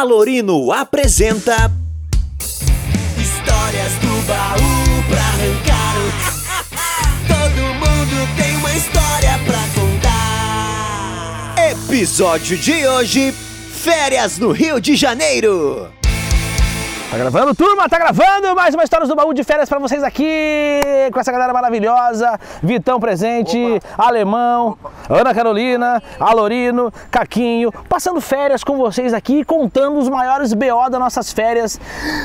Alorino apresenta Histórias do baú pra arrancar. Todo mundo tem uma história pra contar. episódio de hoje: Férias no Rio de Janeiro. Tá gravando, turma? Tá gravando mais uma história do baú de férias pra vocês aqui com essa galera maravilhosa. Vitão presente, Alemão, Ana Carolina, Alorino, Caquinho, passando férias com vocês aqui, contando os maiores BO das nossas férias.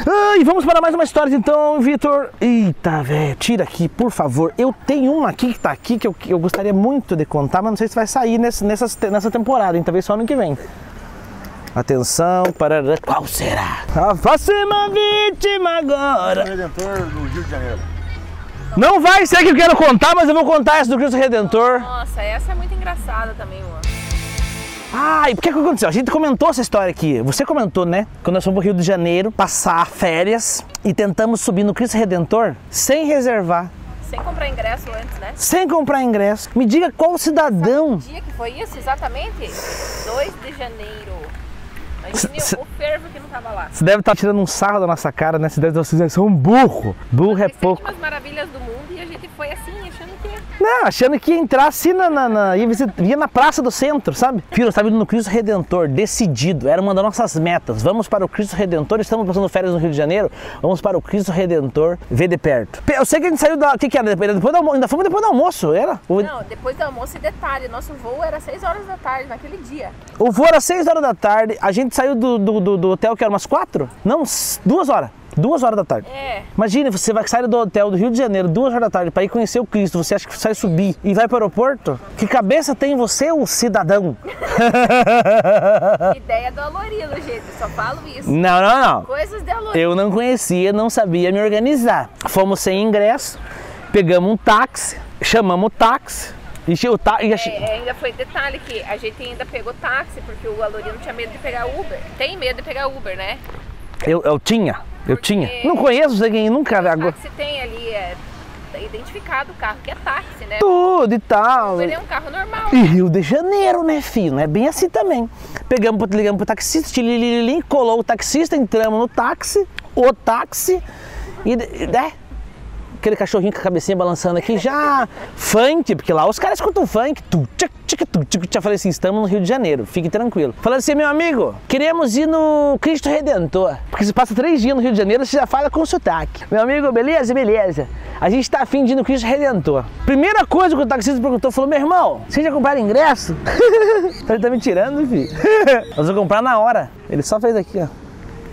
Ah, e vamos para mais uma história então, Vitor. Eita, velho, tira aqui, por favor. Eu tenho uma aqui que tá aqui que eu, eu gostaria muito de contar, mas não sei se vai sair nesse, nessa, nessa temporada, hein? talvez só ano que vem. Atenção, para qual será? A próxima vítima agora. Redentor no Rio de Janeiro. Não vai ser que eu quero contar, mas eu vou contar essa do Cristo Redentor. Nossa, essa é muito engraçada também, mano. Ah, e por que que aconteceu? A gente comentou essa história aqui. Você comentou, né? Quando nós fomos pro Rio de Janeiro passar férias e tentamos subir no Cristo Redentor sem reservar, Sem comprar ingresso antes, né? sem comprar ingresso. Me diga qual cidadão. Que dia que foi isso, exatamente? 2 de janeiro. Imagine S- o fervo que não tava lá. Você deve estar tirando um sarro da nossa cara, né? Você deve estar sendo um burro. Burro é pouco. umas maravilhas do mundo e a gente foi assim, achando que... Não, achando que ia entrar assim na, na, na- ia, visit- ia na praça do centro, sabe? Filho, estava indo no Cristo Redentor, decidido, era uma das nossas metas. Vamos para o Cristo Redentor, estamos passando férias no Rio de Janeiro, vamos para o Cristo Redentor, ver de perto. Pe- Eu sei que a gente saiu da. O que, que era? Depois do almoço, ainda fomos depois do almoço, era? O, Não, depois do almoço e detalhe, nosso voo era 6 horas da tarde naquele dia. o voo era 6 horas da tarde, a gente saiu do, do, do- do hotel que era umas 4? Não, s- duas horas. Duas horas da tarde. É, Imagine, você vai sair do hotel do Rio de Janeiro duas horas da tarde para ir conhecer o Cristo, você acha que sai subir e vai para o aeroporto? Que cabeça tem você, o cidadão? ideia do Alorino, gente, só falo isso. Não, não, não. Coisas de Alorino. Eu não conhecia, não sabia me organizar. Fomos sem ingresso, pegamos um táxi, chamamos o táxi. E che- o tá, e a che- É, ainda foi detalhe que a gente ainda pegou táxi, porque o Alorino tinha medo de pegar Uber. Tem medo de pegar Uber, né? eu, eu tinha, eu tinha. Não conheço ninguém, nunca. Agora, táxi tem ali, é identificado o carro, que é táxi, né? tudo e tal. Uber é um carro normal. E Rio de Janeiro, né, filho? Não é bem assim também. Pegamos, ligamos pro taxista, colou o taxista, entramos no táxi, o táxi, e, e né? Aquele cachorrinho com a cabecinha balançando aqui, já funk, porque lá os caras escutam funk. Tu, tchac, tchac, tu, tchac, tchac. Falei assim, estamos no Rio de Janeiro, fique tranquilo. Falando assim, meu amigo, queremos ir no Cristo Redentor. Porque se passa três dias no Rio de Janeiro, você já fala com sotaque. Meu amigo, beleza? Beleza. A gente tá afim de ir no Cristo Redentor. Primeira coisa que o taxista perguntou, falou, meu irmão, vocês já compraram ingresso? Ele tá me tirando, filho. Nós vamos comprar na hora. Ele só fez aqui, ó.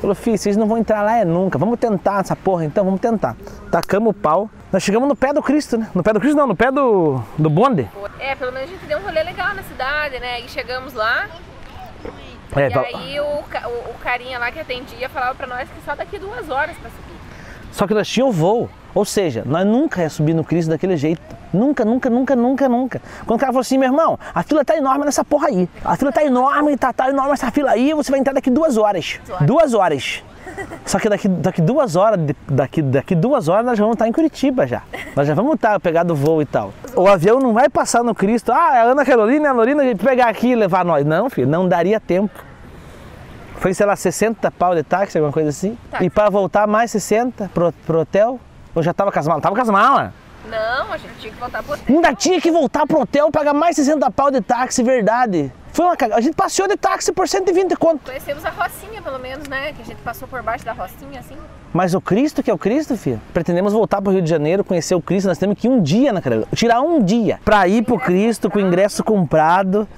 Falou, filho, vocês não vão entrar lá é nunca. Vamos tentar essa porra então, vamos tentar. Tacamos o pau. Nós chegamos no pé do Cristo, né? No pé do Cristo não, no pé do, do bonde. É, pelo menos a gente deu um rolê legal na cidade, né? E chegamos lá, É, e aí o, o, o carinha lá que atendia falava pra nós que só daqui duas horas pra subir. Só que nós tínhamos voo. Ou seja, nós nunca ia subir no Cristo daquele jeito. Nunca, nunca, nunca, nunca, nunca. Quando o cara falou assim, meu irmão, a fila tá enorme nessa porra aí. A fila tá enorme, tá, tá enorme essa fila aí, você vai entrar daqui duas horas. Duas horas. Só que daqui, daqui duas horas, daqui, daqui duas horas nós vamos estar em Curitiba já. Nós já vamos estar pegado o voo e tal. O avião não vai passar no Cristo. Ah, é a Ana Carolina, a Lorina, pegar aqui e levar nós. Não, filho, não daria tempo. Foi, sei lá, 60 pau de táxi, alguma coisa assim. Táxi. E para voltar mais 60 pro, pro hotel. Ou já tava com as malas? Tava com as malas. Não, a gente tinha que voltar pro hotel. Ainda tinha que voltar pro hotel, pagar mais 60 pau de táxi, verdade. Foi uma cagada. A gente passeou de táxi por 120 conto. Conhecemos a Rocinha, pelo menos, né? Que a gente passou por baixo da Rocinha, assim. Mas o Cristo, que é o Cristo, filho, pretendemos voltar pro Rio de Janeiro, conhecer o Cristo, nós temos que ir um dia na cara. Tirar um dia pra ir pro Cristo com o ingresso comprado.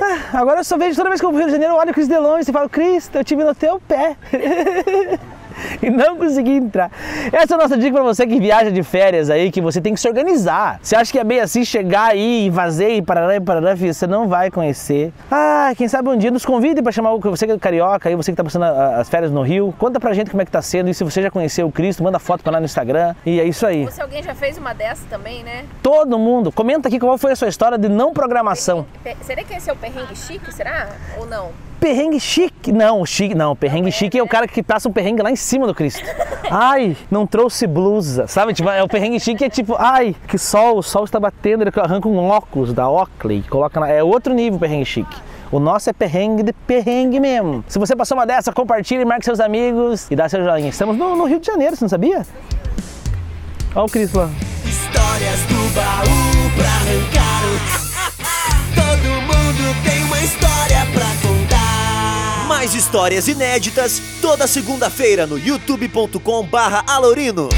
Ah, agora eu só vejo toda vez que eu vou pro Rio de Janeiro, eu olho o Cristo de longe e falo, Cristo, eu tive no teu pé. e não consegui entrar. Essa é a nossa dica pra você que viaja de férias aí, que você tem que se organizar. Você acha que é bem assim chegar aí e fazer e parará e parará, filho? Você não vai conhecer. Ah, quem sabe um dia nos convide pra chamar você que é carioca aí, você que tá passando as férias no Rio. Conta pra gente como é que tá sendo e se você já conheceu o Cristo, manda foto pra lá no Instagram. E é isso aí. Ou se alguém já fez uma dessa também, né? Todo mundo, comenta aqui qual foi a sua história de não programação. Será que esse é o perrengue chique, será? Ou não? Perrengue chique. Não, chique, não. Perrengue chique é o cara que passa um perrengue lá em cima do Cristo. Ai, não trouxe blusa. Sabe? Tipo, é o perrengue chique é tipo, ai, que sol, o sol está batendo, ele arranca um óculos da Oakley, coloca na, é outro nível o perrengue chique. O nosso é perrengue de perrengue mesmo. Se você passou uma dessa, compartilhe, marque seus amigos e dá seu joinha. Estamos no, no Rio de Janeiro, você não sabia? Olha o Cris lá. Histórias do baú pra arrancar. Todo mundo tem uma história pra contar. Mais histórias inéditas toda segunda-feira no youtube.com barra alorino.